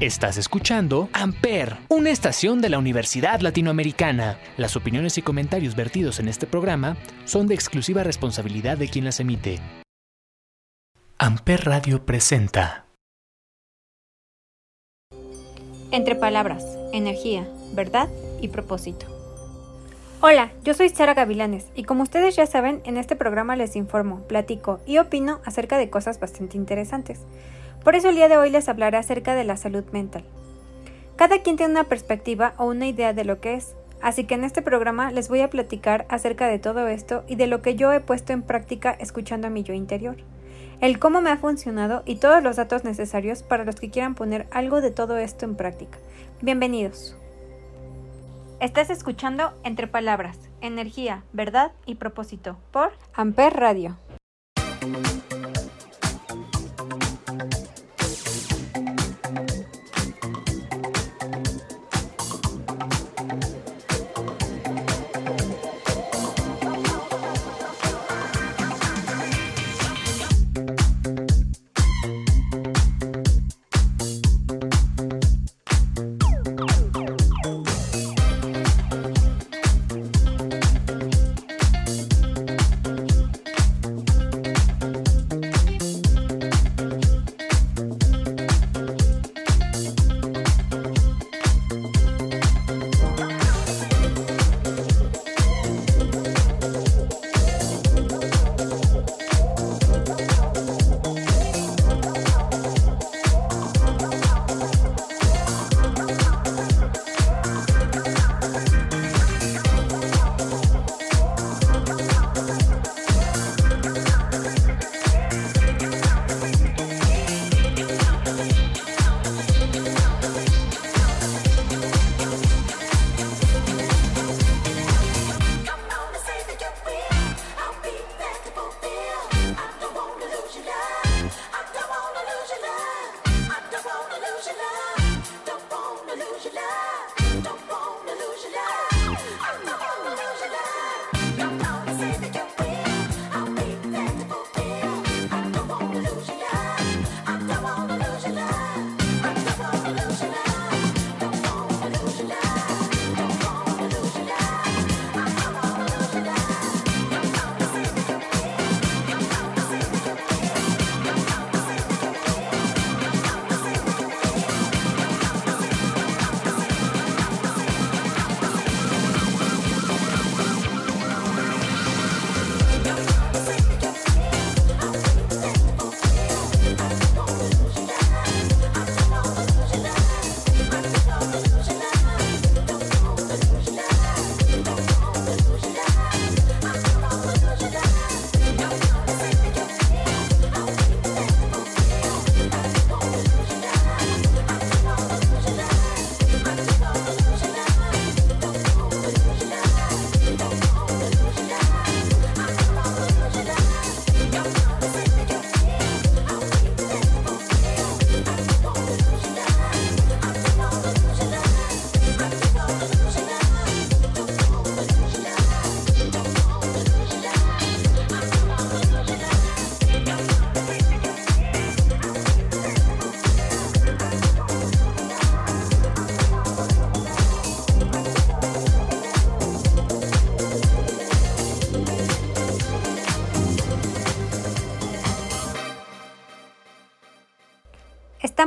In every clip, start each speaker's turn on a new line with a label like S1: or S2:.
S1: Estás escuchando Amper, una estación de la Universidad Latinoamericana. Las opiniones y comentarios vertidos en este programa son de exclusiva responsabilidad de quien las emite. Amper Radio presenta.
S2: Entre palabras, energía, verdad y propósito. Hola, yo soy Sara Gavilanes y como ustedes ya saben, en este programa les informo, platico y opino acerca de cosas bastante interesantes. Por eso el día de hoy les hablaré acerca de la salud mental. Cada quien tiene una perspectiva o una idea de lo que es, así que en este programa les voy a platicar acerca de todo esto y de lo que yo he puesto en práctica escuchando a mi yo interior, el cómo me ha funcionado y todos los datos necesarios para los que quieran poner algo de todo esto en práctica. Bienvenidos. Estás escuchando Entre Palabras, Energía, Verdad y Propósito por Amper Radio.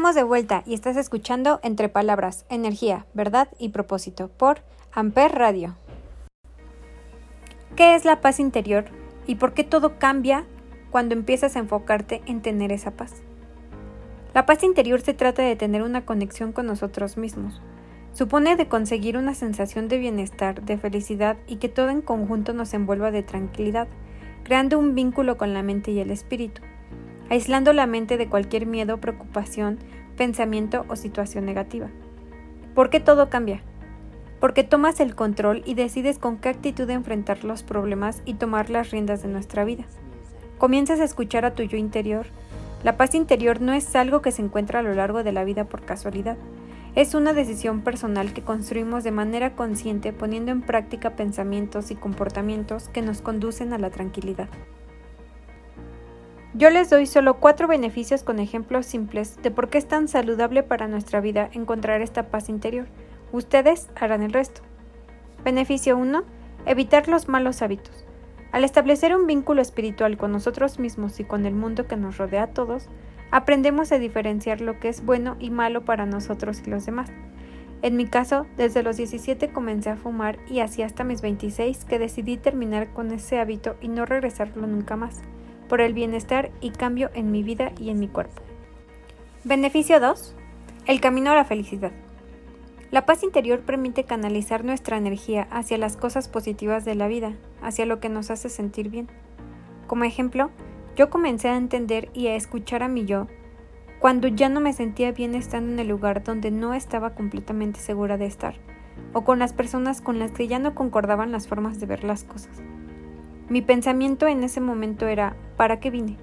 S2: De vuelta y estás escuchando Entre Palabras, Energía, Verdad y Propósito por Amper Radio. ¿Qué es la paz interior y por qué todo cambia cuando empiezas a enfocarte en tener esa paz? La paz interior se trata de tener una conexión con nosotros mismos. Supone de conseguir una sensación de bienestar, de felicidad y que todo en conjunto nos envuelva de tranquilidad, creando un vínculo con la mente y el espíritu aislando la mente de cualquier miedo, preocupación, pensamiento o situación negativa. ¿Por qué todo cambia? Porque tomas el control y decides con qué actitud enfrentar los problemas y tomar las riendas de nuestra vida. Comienzas a escuchar a tu yo interior. La paz interior no es algo que se encuentra a lo largo de la vida por casualidad. Es una decisión personal que construimos de manera consciente poniendo en práctica pensamientos y comportamientos que nos conducen a la tranquilidad. Yo les doy solo cuatro beneficios con ejemplos simples de por qué es tan saludable para nuestra vida encontrar esta paz interior. Ustedes harán el resto. Beneficio 1. Evitar los malos hábitos. Al establecer un vínculo espiritual con nosotros mismos y con el mundo que nos rodea a todos, aprendemos a diferenciar lo que es bueno y malo para nosotros y los demás. En mi caso, desde los 17 comencé a fumar y así hasta mis 26 que decidí terminar con ese hábito y no regresarlo nunca más, por el bienestar y cambio en mi vida y en mi cuerpo. Beneficio 2. El camino a la felicidad. La paz interior permite canalizar nuestra energía hacia las cosas positivas de la vida, hacia lo que nos hace sentir bien. Como ejemplo, yo comencé a entender y a escuchar a mi yo cuando ya no me sentía bien estando en el lugar donde no estaba completamente segura de estar, o con las personas con las que ya no concordaban las formas de ver las cosas. Mi pensamiento en ese momento era, ¿para qué vine?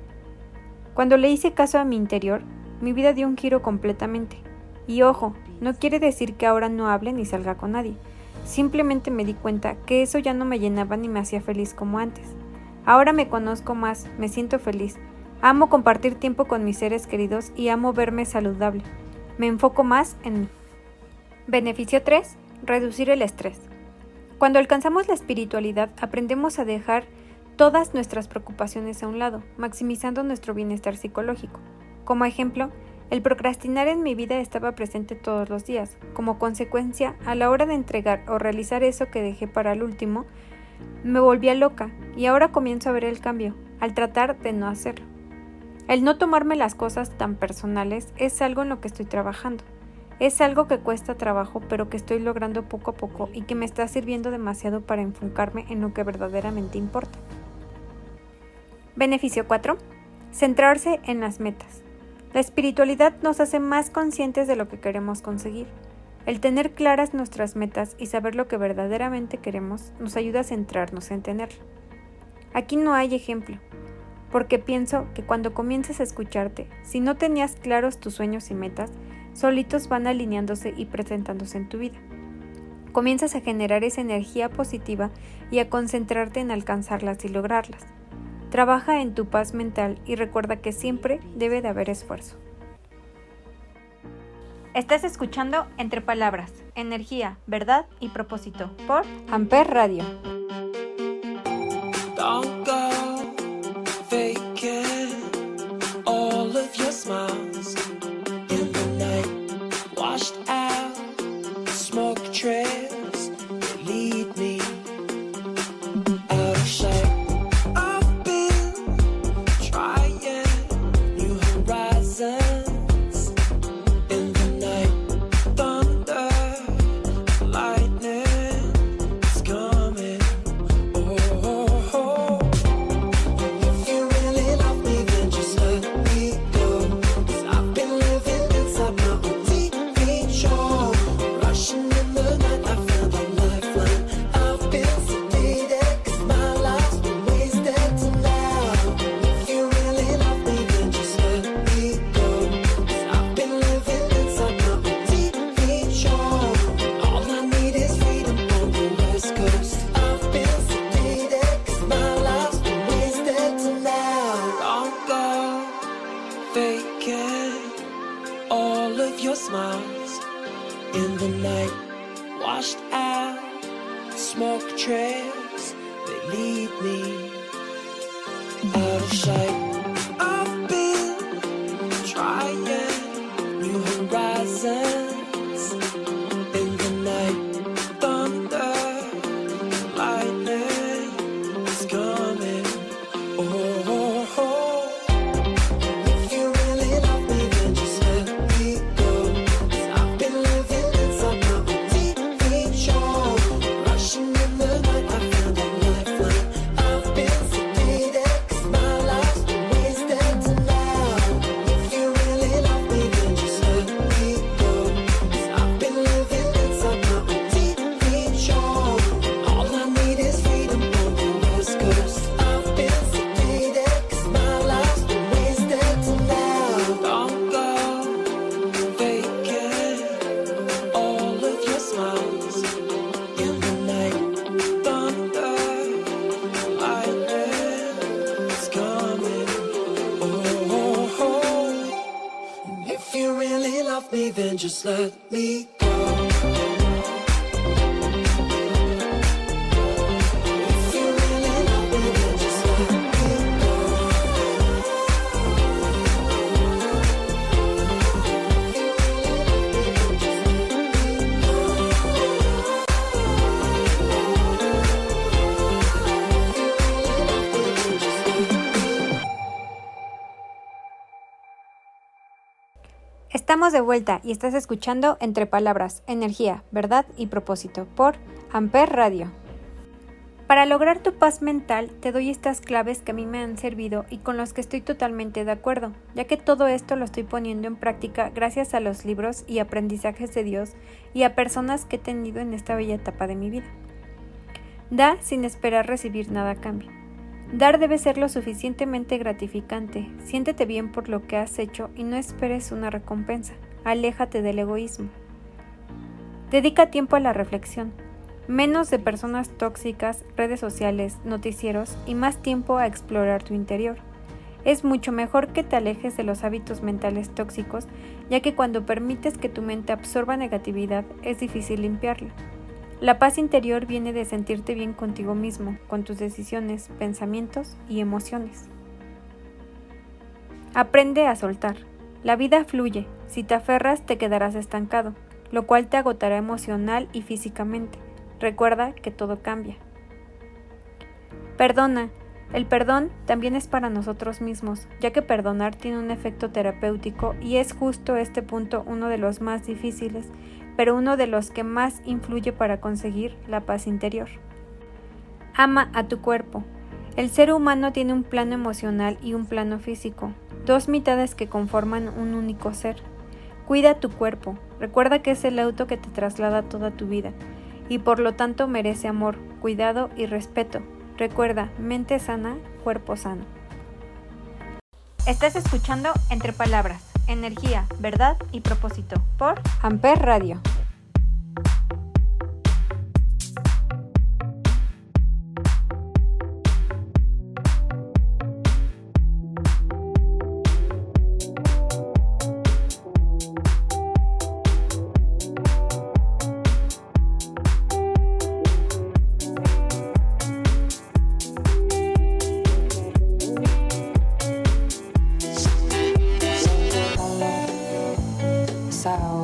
S2: Cuando le hice caso a mi interior, mi vida dio un giro completamente. Y ojo, no quiere decir que ahora no hable ni salga con nadie. Simplemente me di cuenta que eso ya no me llenaba ni me hacía feliz como antes. Ahora me conozco más, me siento feliz Amo compartir tiempo con mis seres queridos y amo verme saludable. Me enfoco más en mí. Beneficio 3. Reducir el estrés. Cuando alcanzamos la espiritualidad aprendemos a dejar todas nuestras preocupaciones a un lado, maximizando nuestro bienestar psicológico. Como ejemplo, el procrastinar en mi vida estaba presente todos los días. Como consecuencia, a la hora de entregar o realizar eso que dejé para el último, me volvía loca y ahora comienzo a ver el cambio, al tratar de no hacerlo. El no tomarme las cosas tan personales es algo en lo que estoy trabajando. Es algo que cuesta trabajo, pero que estoy logrando poco a poco y que me está sirviendo demasiado para enfocarme en lo que verdaderamente importa. Beneficio 4. Centrarse en las metas. La espiritualidad nos hace más conscientes de lo que queremos conseguir. El tener claras nuestras metas y saber lo que verdaderamente queremos nos ayuda a centrarnos en tenerlo. Aquí no hay ejemplo, porque pienso que cuando comiences a escucharte, si no tenías claros tus sueños y metas, solitos van alineándose y presentándose en tu vida. Comienzas a generar esa energía positiva y a concentrarte en alcanzarlas y lograrlas. Trabaja en tu paz mental y recuerda que siempre debe de haber esfuerzo. Estás escuchando Entre Palabras, Energía, Verdad y Propósito por Amper Radio. Estamos de vuelta y estás escuchando Entre Palabras, Energía, Verdad y Propósito por Amper Radio. Para lograr tu paz mental te doy estas claves que a mí me han servido y con los que estoy totalmente de acuerdo, ya que todo esto lo estoy poniendo en práctica gracias a los libros y aprendizajes de Dios y a personas que he tenido en esta bella etapa de mi vida. Da sin esperar recibir nada a cambio. Dar debe ser lo suficientemente gratificante. Siéntete bien por lo que has hecho y no esperes una recompensa. Aléjate del egoísmo. Dedica tiempo a la reflexión. Menos de personas tóxicas, redes sociales, noticieros y más tiempo a explorar tu interior. Es mucho mejor que te alejes de los hábitos mentales tóxicos, ya que cuando permites que tu mente absorba negatividad es difícil limpiarla. La paz interior viene de sentirte bien contigo mismo, con tus decisiones, pensamientos y emociones. Aprende a soltar. La vida fluye. Si te aferras te quedarás estancado, lo cual te agotará emocional y físicamente. Recuerda que todo cambia. Perdona. El perdón también es para nosotros mismos, ya que perdonar tiene un efecto terapéutico y es justo este punto uno de los más difíciles, pero uno de los que más influye para conseguir la paz interior. Ama a tu cuerpo. El ser humano tiene un plano emocional y un plano físico, dos mitades que conforman un único ser. Cuida tu cuerpo, recuerda que es el auto que te traslada toda tu vida y por lo tanto merece amor, cuidado y respeto. Recuerda, mente sana, cuerpo sano. Estás escuchando Entre Palabras, Energía, Verdad y Propósito por Amper Radio.
S3: Sound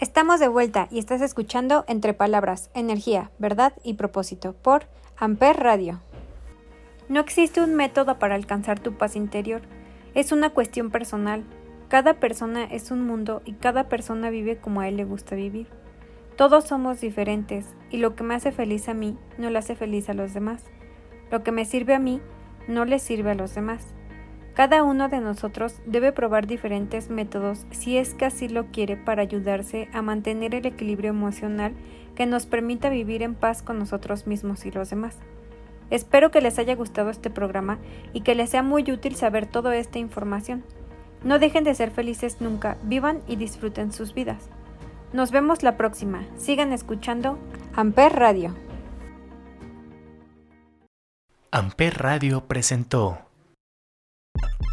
S2: Estamos de vuelta y estás escuchando Entre Palabras, Energía, Verdad y Propósito por Amper Radio. No existe un método para alcanzar tu paz interior, es una cuestión personal. Cada persona es un mundo y cada persona vive como a él le gusta vivir. Todos somos diferentes y lo que me hace feliz a mí no le hace feliz a los demás. Lo que me sirve a mí no le sirve a los demás. Cada uno de nosotros debe probar diferentes métodos si es que así lo quiere para ayudarse a mantener el equilibrio emocional que nos permita vivir en paz con nosotros mismos y los demás. Espero que les haya gustado este programa y que les sea muy útil saber toda esta información. No dejen de ser felices nunca, vivan y disfruten sus vidas. Nos vemos la próxima. Sigan escuchando Amper Radio.
S1: Amper Radio presentó